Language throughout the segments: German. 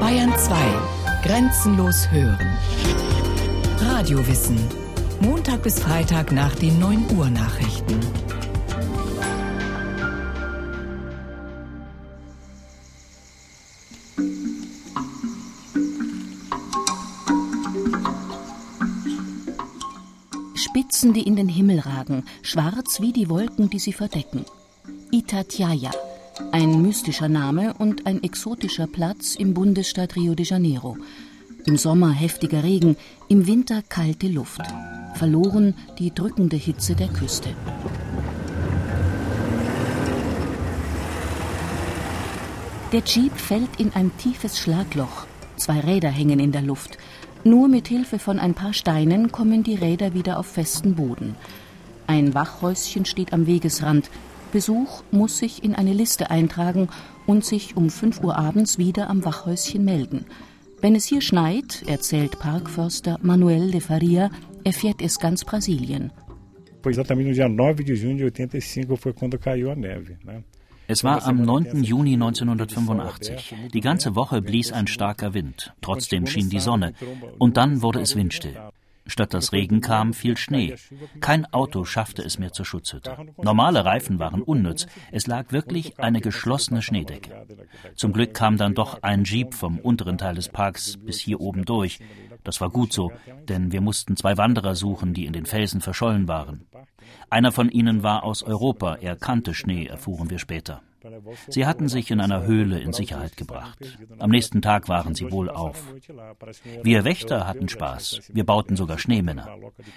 Bayern 2. Grenzenlos hören. Radiowissen. Montag bis Freitag nach den 9 Uhr Nachrichten. Spitzen, die in den Himmel ragen, schwarz wie die Wolken, die sie verdecken. Itatiaia, ein mystischer Name und ein exotischer Platz im Bundesstaat Rio de Janeiro. Im Sommer heftiger Regen, im Winter kalte Luft. Verloren die drückende Hitze der Küste. Der Jeep fällt in ein tiefes Schlagloch. Zwei Räder hängen in der Luft. Nur mit Hilfe von ein paar Steinen kommen die Räder wieder auf festen Boden. Ein Wachhäuschen steht am Wegesrand. Besuch muss sich in eine Liste eintragen und sich um 5 Uhr abends wieder am Wachhäuschen melden. Wenn es hier schneit, erzählt Parkförster Manuel de Faria, erfährt es ganz Brasilien. Foi exatamente no dia 9 de junho de 85 foi quando caiu a neve, né? Es war am 9. Juni 1985. Die ganze Woche blies ein starker Wind. Trotzdem schien die Sonne. Und dann wurde es windstill. Statt dass Regen kam, fiel Schnee. Kein Auto schaffte es mehr zur Schutzhütte. Normale Reifen waren unnütz. Es lag wirklich eine geschlossene Schneedecke. Zum Glück kam dann doch ein Jeep vom unteren Teil des Parks bis hier oben durch. Das war gut so, denn wir mussten zwei Wanderer suchen, die in den Felsen verschollen waren. Einer von ihnen war aus Europa, er kannte Schnee, erfuhren wir später. Sie hatten sich in einer Höhle in Sicherheit gebracht. Am nächsten Tag waren sie wohl auf. Wir Wächter hatten Spaß. Wir bauten sogar Schneemänner.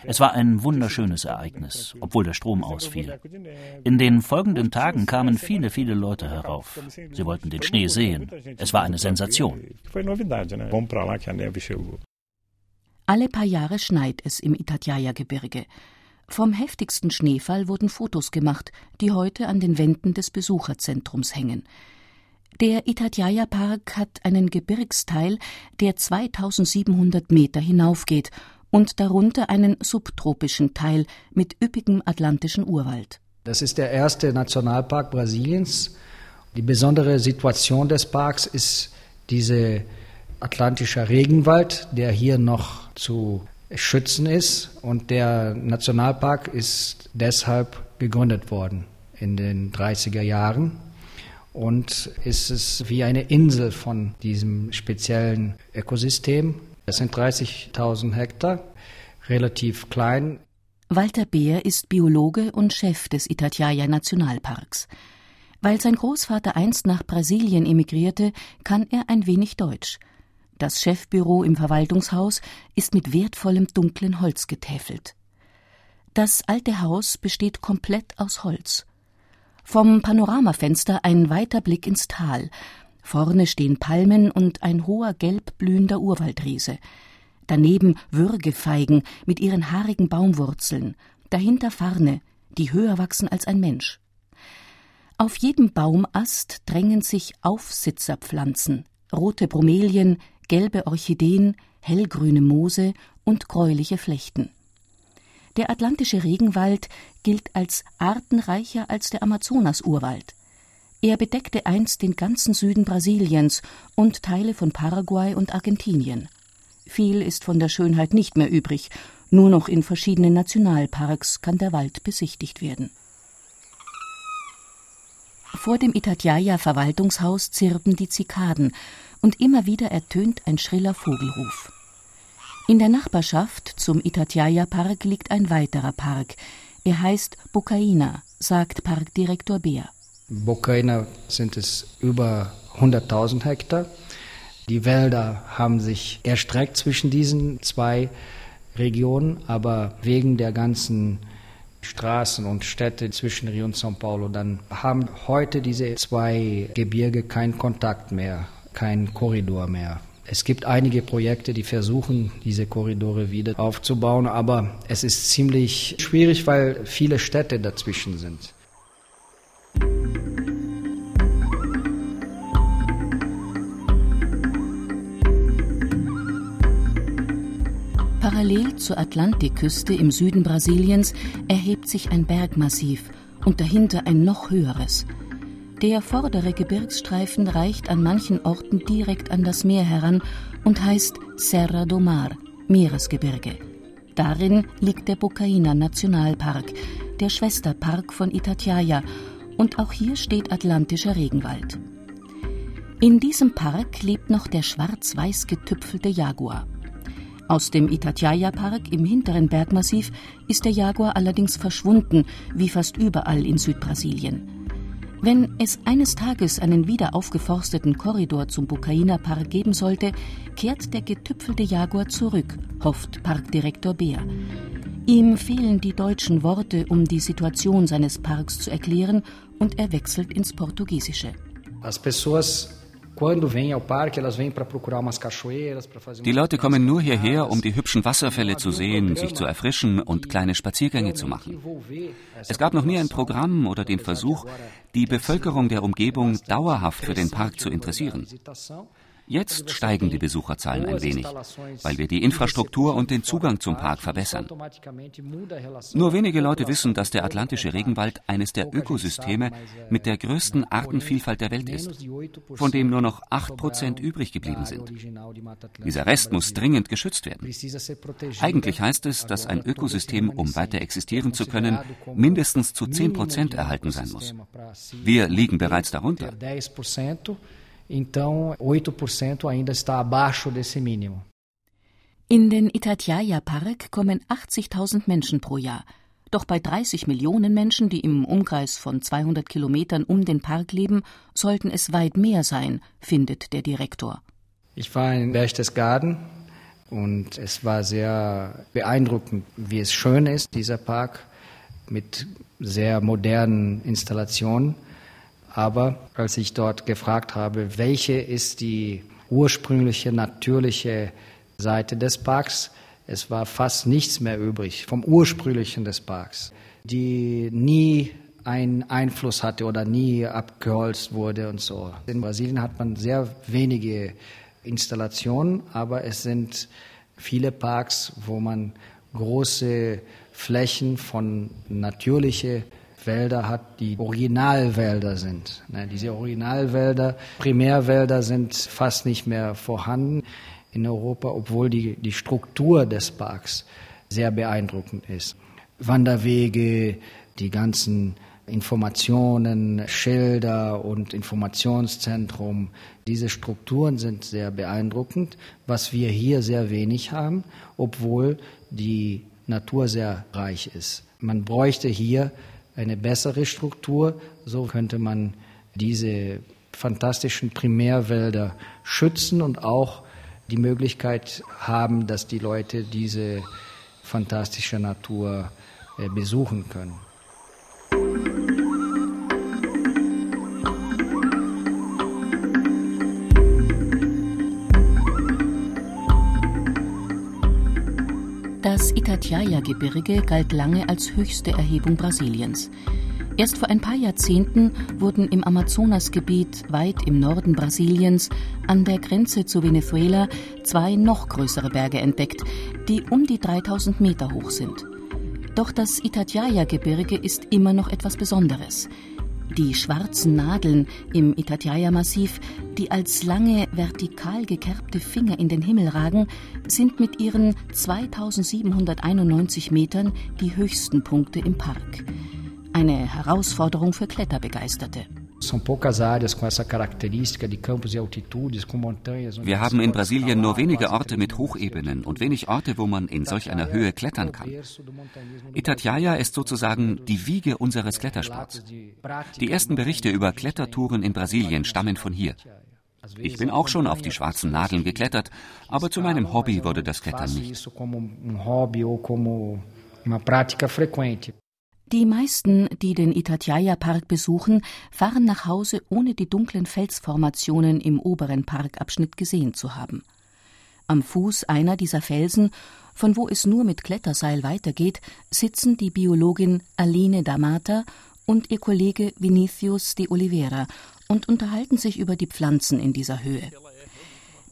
Es war ein wunderschönes Ereignis, obwohl der Strom ausfiel. In den folgenden Tagen kamen viele, viele Leute herauf. Sie wollten den Schnee sehen. Es war eine Sensation. Alle paar Jahre schneit es im Itatiaia-Gebirge. Vom heftigsten Schneefall wurden Fotos gemacht, die heute an den Wänden des Besucherzentrums hängen. Der Itatiaia Park hat einen Gebirgsteil, der 2700 Meter hinaufgeht und darunter einen subtropischen Teil mit üppigem atlantischen Urwald. Das ist der erste Nationalpark Brasiliens. Die besondere Situation des Parks ist dieser atlantische Regenwald, der hier noch zu schützen ist. Und der Nationalpark ist deshalb gegründet worden in den 30er Jahren. Und ist es wie eine Insel von diesem speziellen Ökosystem. Es sind 30.000 Hektar, relativ klein. Walter Beer ist Biologe und Chef des Itatiaia Nationalparks. Weil sein Großvater einst nach Brasilien emigrierte, kann er ein wenig Deutsch. Das Chefbüro im Verwaltungshaus ist mit wertvollem dunklen Holz getäfelt. Das alte Haus besteht komplett aus Holz. Vom Panoramafenster ein weiter Blick ins Tal. Vorne stehen Palmen und ein hoher gelb blühender Urwaldriese. Daneben Würgefeigen mit ihren haarigen Baumwurzeln. Dahinter Farne, die höher wachsen als ein Mensch. Auf jedem Baumast drängen sich Aufsitzerpflanzen, rote Bromelien, gelbe Orchideen, hellgrüne Moose und gräuliche Flechten. Der atlantische Regenwald gilt als artenreicher als der Amazonas-Urwald. Er bedeckte einst den ganzen Süden Brasiliens und Teile von Paraguay und Argentinien. Viel ist von der Schönheit nicht mehr übrig, nur noch in verschiedenen Nationalparks kann der Wald besichtigt werden. Vor dem Itatiaia Verwaltungshaus zirpen die Zikaden und immer wieder ertönt ein schriller Vogelruf. In der Nachbarschaft zum Itatiaia Park liegt ein weiterer Park. Er heißt Bocaina, sagt Parkdirektor Beer. Bocaina sind es über 100.000 Hektar. Die Wälder haben sich erstreckt zwischen diesen zwei Regionen, aber wegen der ganzen Straßen und Städte zwischen Rio und São Paulo, dann haben heute diese zwei Gebirge keinen Kontakt mehr kein Korridor mehr. Es gibt einige Projekte, die versuchen, diese Korridore wieder aufzubauen, aber es ist ziemlich schwierig, weil viele Städte dazwischen sind. Parallel zur Atlantikküste im Süden Brasiliens erhebt sich ein Bergmassiv und dahinter ein noch höheres. Der vordere Gebirgsstreifen reicht an manchen Orten direkt an das Meer heran und heißt Serra do Mar, Meeresgebirge. Darin liegt der Bocaina Nationalpark, der Schwesterpark von Itatiaia, und auch hier steht atlantischer Regenwald. In diesem Park lebt noch der schwarz-weiß getüpfelte Jaguar. Aus dem Itatiaia-Park im hinteren Bergmassiv ist der Jaguar allerdings verschwunden, wie fast überall in Südbrasilien. Wenn es eines Tages einen wieder aufgeforsteten Korridor zum Bucaina Park geben sollte, kehrt der getüpfelte Jaguar zurück, hofft Parkdirektor Beer. Ihm fehlen die deutschen Worte, um die Situation seines Parks zu erklären, und er wechselt ins Portugiesische. As pessoas die Leute kommen nur hierher, um die hübschen Wasserfälle zu sehen, sich zu erfrischen und kleine Spaziergänge zu machen. Es gab noch nie ein Programm oder den Versuch, die Bevölkerung der Umgebung dauerhaft für den Park zu interessieren. Jetzt steigen die Besucherzahlen ein wenig, weil wir die Infrastruktur und den Zugang zum Park verbessern. Nur wenige Leute wissen, dass der atlantische Regenwald eines der Ökosysteme mit der größten Artenvielfalt der Welt ist, von dem nur noch 8% übrig geblieben sind. Dieser Rest muss dringend geschützt werden. Eigentlich heißt es, dass ein Ökosystem, um weiter existieren zu können, mindestens zu 10% erhalten sein muss. Wir liegen bereits darunter. Então, 8% ainda está abaixo desse mínimo. In den Itatiaia Park kommen 80.000 Menschen pro Jahr. Doch bei 30 Millionen Menschen, die im Umkreis von 200 Kilometern um den Park leben, sollten es weit mehr sein, findet der Direktor. Ich war in Berchtesgaden und es war sehr beeindruckend, wie es schön ist, dieser Park mit sehr modernen Installationen. Aber als ich dort gefragt habe, welche ist die ursprüngliche, natürliche Seite des Parks, es war fast nichts mehr übrig vom ursprünglichen des Parks, die nie einen Einfluss hatte oder nie abgeholzt wurde und so. In Brasilien hat man sehr wenige Installationen, aber es sind viele Parks, wo man große Flächen von natürlichen Wälder hat, die Originalwälder sind. Ne, diese Originalwälder, Primärwälder sind fast nicht mehr vorhanden in Europa, obwohl die, die Struktur des Parks sehr beeindruckend ist. Wanderwege, die ganzen Informationen, Schilder und Informationszentrum. Diese Strukturen sind sehr beeindruckend, was wir hier sehr wenig haben, obwohl die Natur sehr reich ist. Man bräuchte hier eine bessere Struktur. So könnte man diese fantastischen Primärwälder schützen und auch die Möglichkeit haben, dass die Leute diese fantastische Natur äh, besuchen können. Itatiaia-Gebirge galt lange als höchste Erhebung Brasiliens. Erst vor ein paar Jahrzehnten wurden im Amazonasgebiet weit im Norden Brasiliens an der Grenze zu Venezuela zwei noch größere Berge entdeckt, die um die 3000 Meter hoch sind. Doch das Itatiaia-Gebirge ist immer noch etwas Besonderes. Die schwarzen Nadeln im Itatiaia-Massiv, die als lange vertikal gekerbte Finger in den Himmel ragen, sind mit ihren 2791 Metern die höchsten Punkte im Park. Eine Herausforderung für Kletterbegeisterte. Wir haben in Brasilien nur wenige Orte mit Hochebenen und wenig Orte, wo man in solch einer Höhe klettern kann. Itatiaia ist sozusagen die Wiege unseres Klettersports. Die ersten Berichte über Klettertouren in Brasilien stammen von hier. Ich bin auch schon auf die schwarzen Nadeln geklettert, aber zu meinem Hobby wurde das Klettern nicht. Die meisten, die den Itatiaia-Park besuchen, fahren nach Hause, ohne die dunklen Felsformationen im oberen Parkabschnitt gesehen zu haben. Am Fuß einer dieser Felsen, von wo es nur mit Kletterseil weitergeht, sitzen die Biologin Aline Damata und ihr Kollege Vinicius de Oliveira und unterhalten sich über die Pflanzen in dieser Höhe.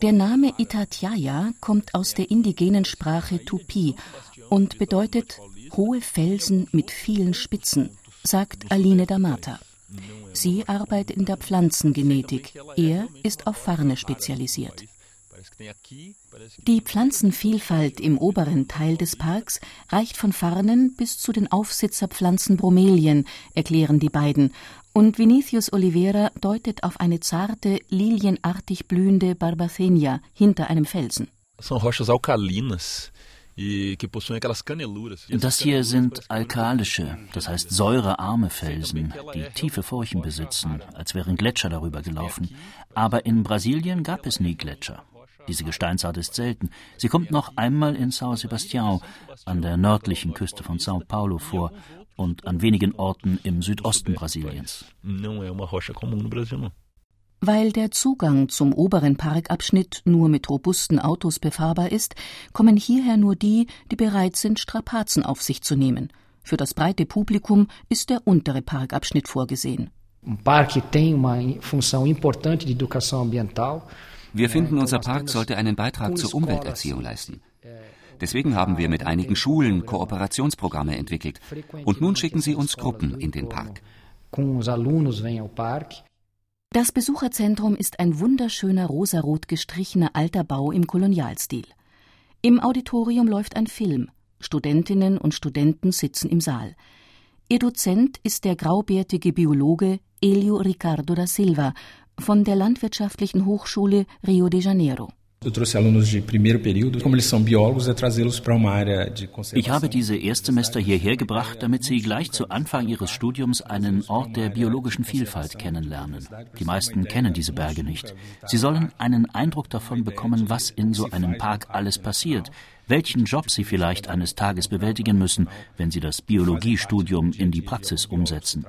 Der Name Itatiaia kommt aus der indigenen Sprache Tupi und bedeutet hohe Felsen mit vielen Spitzen, sagt Aline Damata. Sie arbeitet in der Pflanzengenetik. Er ist auf Farne spezialisiert. Die Pflanzenvielfalt im oberen Teil des Parks reicht von Farnen bis zu den Aufsitzerpflanzen Bromelien, erklären die beiden, und Vinicius Oliveira deutet auf eine zarte, lilienartig blühende Barbathenia hinter einem Felsen. São rochas alcalinas E das hier sind alkalische, das heißt säurearme Felsen, die tiefe Furchen besitzen, als wären Gletscher darüber gelaufen. Aber in Brasilien gab es nie Gletscher. Diese Gesteinsart ist selten. Sie kommt noch einmal in São Sebastião, an der nördlichen Küste von São Paulo vor und an wenigen Orten im Südosten Brasiliens. Não é uma rocha comum no Brasil, não. Weil der Zugang zum oberen Parkabschnitt nur mit robusten Autos befahrbar ist, kommen hierher nur die, die bereit sind, Strapazen auf sich zu nehmen. Für das breite Publikum ist der untere Parkabschnitt vorgesehen. Wir finden, unser Park sollte einen Beitrag zur Umwelterziehung leisten. Deswegen haben wir mit einigen Schulen Kooperationsprogramme entwickelt. Und nun schicken sie uns Gruppen in den Park. Das Besucherzentrum ist ein wunderschöner rosarot gestrichener alter Bau im Kolonialstil. Im Auditorium läuft ein Film. Studentinnen und Studenten sitzen im Saal. Ihr Dozent ist der graubärtige Biologe Elio Ricardo da Silva von der Landwirtschaftlichen Hochschule Rio de Janeiro. Ich habe diese Erstsemester hierher gebracht, damit sie gleich zu Anfang ihres Studiums einen Ort der biologischen Vielfalt kennenlernen. Die meisten kennen diese Berge nicht. Sie sollen einen Eindruck davon bekommen, was in so einem Park alles passiert, welchen Job sie vielleicht eines Tages bewältigen müssen, wenn sie das Biologiestudium in die Praxis umsetzen.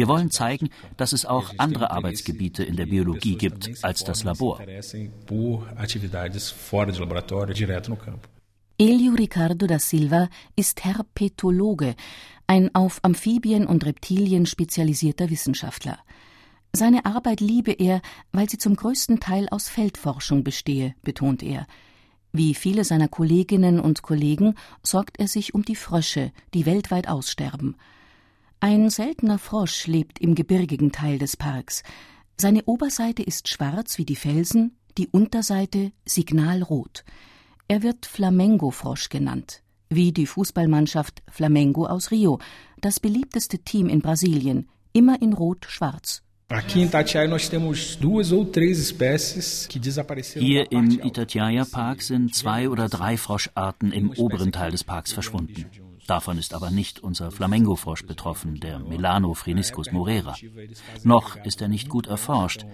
Wir wollen zeigen, dass es auch andere Arbeitsgebiete in der Biologie gibt als das Labor. Elio Ricardo da Silva ist Herpetologe, ein auf Amphibien und Reptilien spezialisierter Wissenschaftler. Seine Arbeit liebe er, weil sie zum größten Teil aus Feldforschung bestehe, betont er. Wie viele seiner Kolleginnen und Kollegen sorgt er sich um die Frösche, die weltweit aussterben. Ein seltener Frosch lebt im gebirgigen Teil des Parks. Seine Oberseite ist schwarz wie die Felsen, die Unterseite signalrot. Er wird Flamengo-Frosch genannt, wie die Fußballmannschaft Flamengo aus Rio, das beliebteste Team in Brasilien, immer in Rot-Schwarz. Hier im Itatiaia Park sind zwei oder drei Froscharten im oberen Teil des Parks verschwunden. Davon ist aber nicht unser Flamengo-Frosch betroffen, der Melano phreniscus morera. Noch ist er nicht gut erforscht.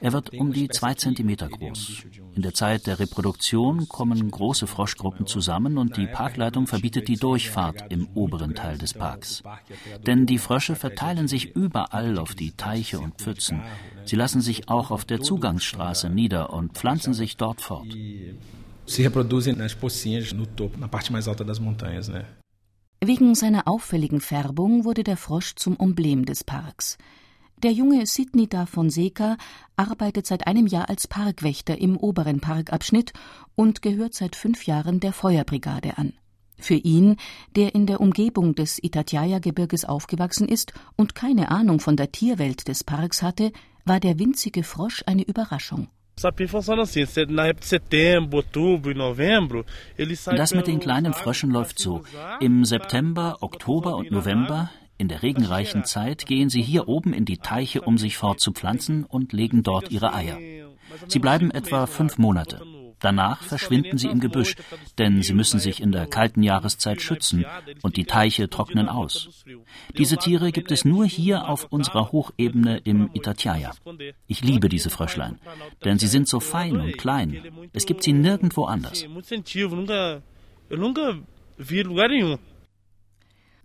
Er wird um die zwei Zentimeter groß. In der Zeit der Reproduktion kommen große Froschgruppen zusammen und die Parkleitung verbietet die Durchfahrt im oberen Teil des Parks. Denn die Frösche verteilen sich überall auf die Teiche und Pfützen. Sie lassen sich auch auf der Zugangsstraße nieder und pflanzen sich dort fort. Se reproduzem nas pocinhas no topo, na parte mais alta das montanhas, né? Wegen seiner auffälligen Färbung wurde der Frosch zum Emblem des Parks. Der junge Sidney da Fonseca arbeitet seit einem Jahr als Parkwächter im oberen Parkabschnitt und gehört seit fünf Jahren der Feuerbrigade an. Für ihn, der in der Umgebung des Itatiaia-Gebirges aufgewachsen ist und keine Ahnung von der Tierwelt des Parks hatte, war der winzige Frosch eine Überraschung. Das mit den kleinen Fröschen läuft so. Im September, Oktober und November in der regenreichen Zeit gehen sie hier oben in die Teiche, um sich fortzupflanzen und legen dort ihre Eier. Sie bleiben etwa fünf Monate. Danach verschwinden sie im Gebüsch, denn sie müssen sich in der kalten Jahreszeit schützen und die Teiche trocknen aus. Diese Tiere gibt es nur hier auf unserer Hochebene im Itatiaia. Ich liebe diese Fröschlein, denn sie sind so fein und klein. Es gibt sie nirgendwo anders.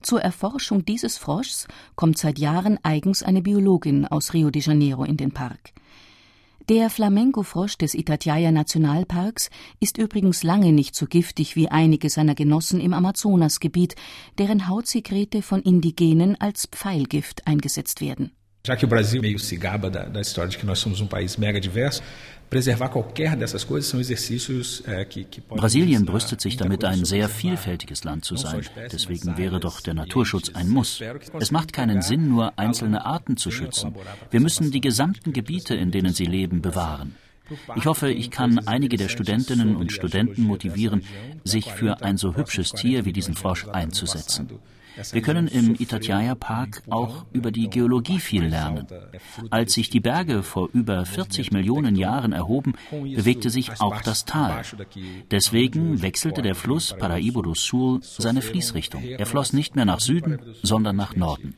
Zur Erforschung dieses Froschs kommt seit Jahren eigens eine Biologin aus Rio de Janeiro in den Park. Der Flamenco-Frosch des Itatiaia Nationalparks ist übrigens lange nicht so giftig wie einige seiner Genossen im Amazonasgebiet, deren Hautsekrete von Indigenen als Pfeilgift eingesetzt werden Já que o Brasil meio se gaba da, da história de que nós somos um país mega diverso, preservar qualquer dessas coisas são exercícios que, que Brasilien brüstet sich damit, ein sehr vielfältiges Land zu sein. Deswegen wäre doch der Naturschutz ein Muss. Es macht keinen Sinn, nur einzelne Arten zu schützen. Wir müssen die gesamten Gebiete, in denen sie leben, bewahren. Ich hoffe, ich kann einige der Studentinnen und Studenten motivieren, sich für ein so hübsches Tier wie diesen Frosch einzusetzen. Wir können im Itatiaia Park auch über die Geologie viel lernen. Als sich die Berge vor über 40 Millionen Jahren erhoben, bewegte sich auch das Tal. Deswegen wechselte der Fluss Paraíba do Sul seine Fließrichtung. Er floss nicht mehr nach Süden, sondern nach Norden.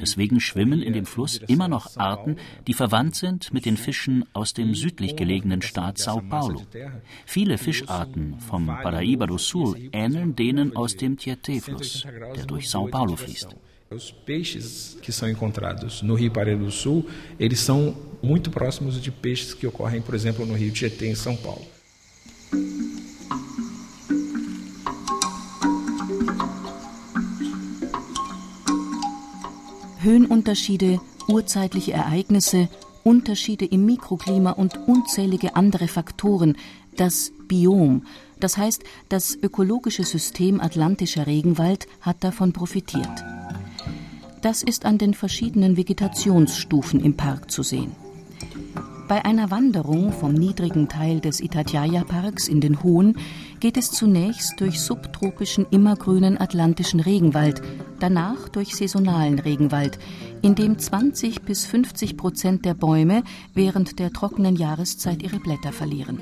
Deswegen schwimmen in dem Fluss immer noch Arten, die verwandt sind mit den Fischen aus dem südlich gelegenen Staat Sao Paulo. Viele Fischarten vom Paraíba do Sul ähneln denen aus dem Tietê-Fluss, der durch Sao Paulo fließt. Os peixes que são encontrados no Rio Paraíba do Sul, eles são muito próximos de peixes que ocorrem, por exemplo, no Rio Tietê, em São Paulo. Höhenunterschiede, urzeitliche Ereignisse, Unterschiede im Mikroklima und unzählige andere Faktoren, das Biom, das heißt das ökologische System Atlantischer Regenwald, hat davon profitiert. Das ist an den verschiedenen Vegetationsstufen im Park zu sehen. Bei einer Wanderung vom niedrigen Teil des Itatiaia-Parks in den hohen geht es zunächst durch subtropischen immergrünen atlantischen Regenwald, danach durch saisonalen Regenwald, in dem 20 bis 50 Prozent der Bäume während der trockenen Jahreszeit ihre Blätter verlieren.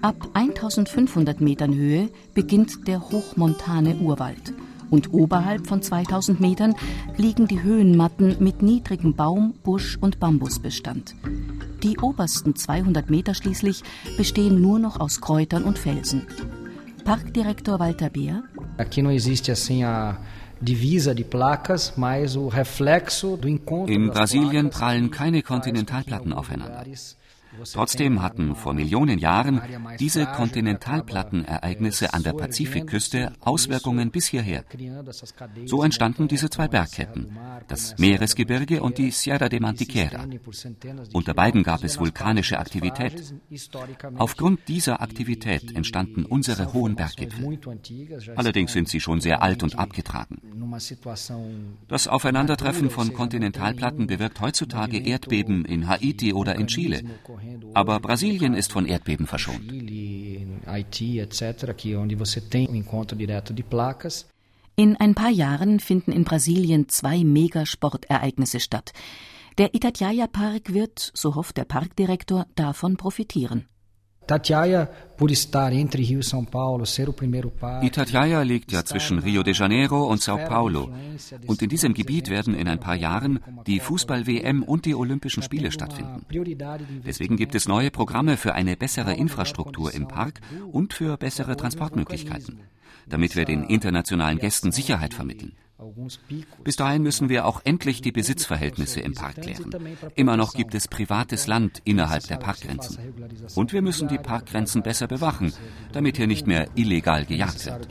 Ab 1500 Metern Höhe beginnt der hochmontane Urwald und oberhalb von 2000 Metern liegen die Höhenmatten mit niedrigem Baum-, Busch- und Bambusbestand. Die obersten 200 Meter schließlich bestehen nur noch aus Kräutern und Felsen. Parkdirektor Walter Beer. Aqui divisa de placas, mas o reflexo do encontro In Brasilien prallen keine Kontinentalplatten aufeinander. Trotzdem hatten vor Millionen Jahren diese Kontinentalplattenereignisse an der Pazifikküste Auswirkungen bis hierher. So entstanden diese zwei Bergketten, das Meeresgebirge und die Sierra de Mantiquera. Unter beiden gab es vulkanische Aktivität. Aufgrund dieser Aktivität entstanden unsere hohen Berggipfel. Allerdings sind sie schon sehr alt und abgetragen. Das Aufeinandertreffen von Kontinentalplatten bewirkt heutzutage Erdbeben in Haiti oder in Chile. Aber Brasilien ist von Erdbeben verschont. In ein paar Jahren finden in Brasilien zwei Megasportereignisse statt. Der Itatiaia Park wird, so hofft der Parkdirektor, davon profitieren. Itatiaia, por estar entre Rio e São Paulo, ser o primeiro parque. Itatiaia liegt ja zwischen Rio de Janeiro und Sao Paulo. Und in diesem Gebiet werden in ein paar Jahren die Fußball-WM und die Olympischen Spiele stattfinden. Deswegen gibt es neue Programme für eine bessere Infrastruktur im Park und für bessere Transportmöglichkeiten, damit wir den internationalen Gästen Sicherheit vermitteln. Bis dahin müssen wir auch endlich die Besitzverhältnisse im Park klären. Immer noch gibt es privates Land innerhalb der Parkgrenzen. Und wir müssen die Parkgrenzen besser bewachen, damit hier nicht mehr illegal gejagt wird.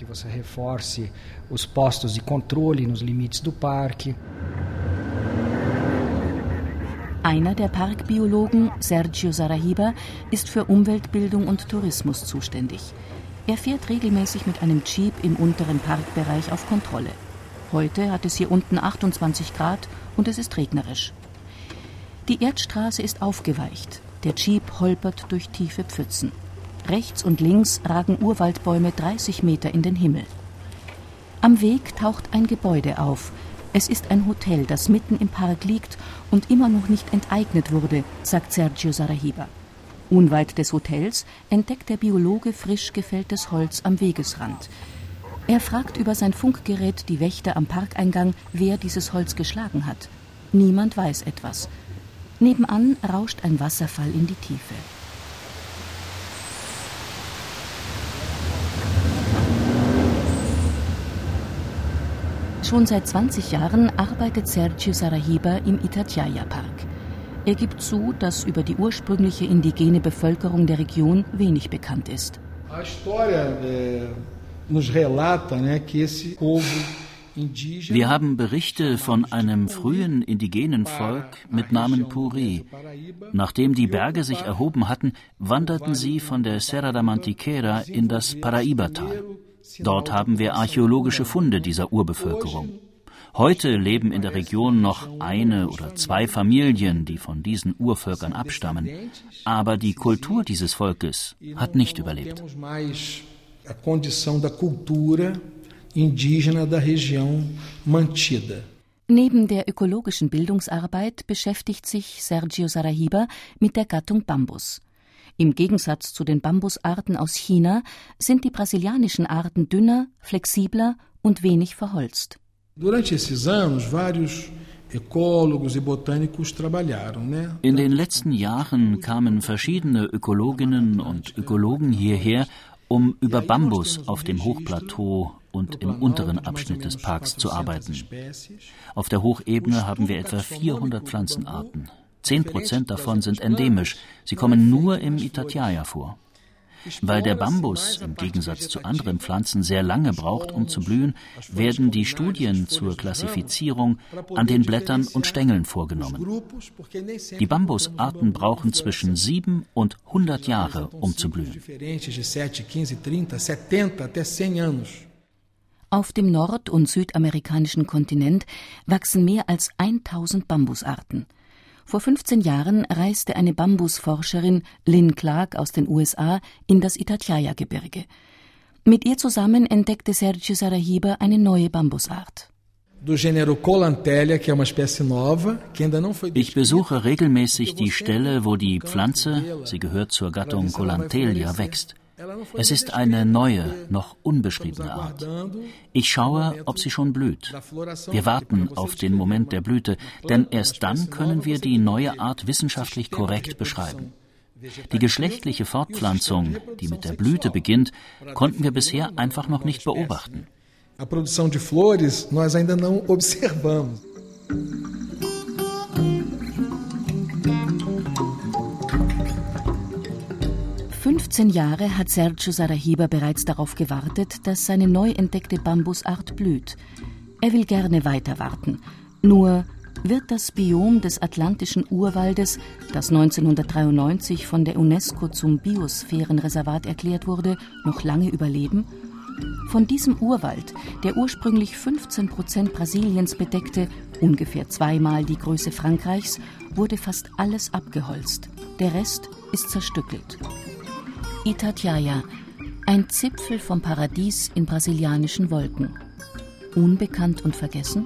Einer der Parkbiologen, Sergio Sarahiba, ist für Umweltbildung und Tourismus zuständig. Er fährt regelmäßig mit einem Jeep im unteren Parkbereich auf Kontrolle. Heute hat es hier unten 28 Grad und es ist regnerisch. Die Erdstraße ist aufgeweicht. Der Jeep holpert durch tiefe Pfützen. Rechts und links ragen Urwaldbäume 30 Meter in den Himmel. Am Weg taucht ein Gebäude auf. Es ist ein Hotel, das mitten im Park liegt und immer noch nicht enteignet wurde, sagt Sergio Sarahiba. Unweit des Hotels entdeckt der Biologe frisch gefälltes Holz am Wegesrand. Er fragt über sein Funkgerät die Wächter am Parkeingang, wer dieses Holz geschlagen hat. Niemand weiß etwas. Nebenan rauscht ein Wasserfall in die Tiefe. Schon seit 20 Jahren arbeitet Sergio Sarahiba im Itatiaia Park. Er gibt zu, dass über die ursprüngliche indigene Bevölkerung der Region wenig bekannt ist. História nos Wir haben Berichte von einem frühen indigenen Volk mit Namen Puri. Nachdem die Berge sich erhoben hatten, wanderten sie von der Serra da Mantiqueira in das Paraíba-Tal. Dort haben wir archäologische Funde dieser Urbevölkerung. Heute leben in der Region noch eine oder zwei Familien, die von diesen Urvölkern abstammen. Aber die Kultur dieses Volkes hat nicht überlebt. Neben der ökologischen Bildungsarbeit beschäftigt sich Sergio Sarahiba mit der Gattung Bambus. Im Gegensatz zu den Bambusarten aus China sind die brasilianischen Arten dünner, flexibler und wenig verholzt. Durante esses anos, vários e in den letzten Jahren kamen verschiedene Ökologinnen und Ökologen hierher, um über Bambus auf dem Hochplateau und im unteren Abschnitt des Parks zu arbeiten. Auf der Hochebene haben wir etwa 400 Pflanzenarten. Zehn Prozent davon sind endemisch. Sie kommen nur im Itatiaia vor. Weil der Bambus im Gegensatz zu anderen Pflanzen sehr lange braucht, um zu blühen, werden die Studien zur Klassifizierung an den Blättern und Stängeln vorgenommen. Die Bambusarten brauchen zwischen sieben und 100 Jahre, um zu blühen. Auf dem nord- und südamerikanischen Kontinent wachsen mehr als 1000 Bambusarten. Vor 15 Jahren reiste eine Bambusforscherin Lynn Clark aus den USA in das Itatiaia-Gebirge. Mit ihr zusammen entdeckte Sergio Sarahiba eine neue Bambusart. Ich besuche regelmäßig die Stelle, wo die Pflanze, sie gehört zur Gattung Colantelia, wächst. Es ist eine neue, noch unbeschriebene Art. Ich schaue, ob sie schon blüht. Wir warten auf den Moment der Blüte, denn erst dann können wir die neue Art wissenschaftlich korrekt beschreiben. Die geschlechtliche Fortpflanzung, die mit der Blüte beginnt, konnten wir bisher einfach noch nicht beobachten. A produção de flores nós ainda não observamos. 15 Jahre hat Sergio Sarahiba bereits darauf gewartet, dass seine neu entdeckte Bambusart blüht. Er will gerne weiter warten. Nur wird das Biom des atlantischen Urwaldes, das 1993 von der UNESCO zum Biosphärenreservat erklärt wurde, noch lange überleben? Von diesem Urwald, der ursprünglich 15 Prozent Brasiliens bedeckte, ungefähr zweimal die Größe Frankreichs, wurde fast alles abgeholzt. Der Rest ist zerstückelt. Itatiaia, ein Zipfel vom Paradies in brasilianischen Wolken. Unbekannt und vergessen?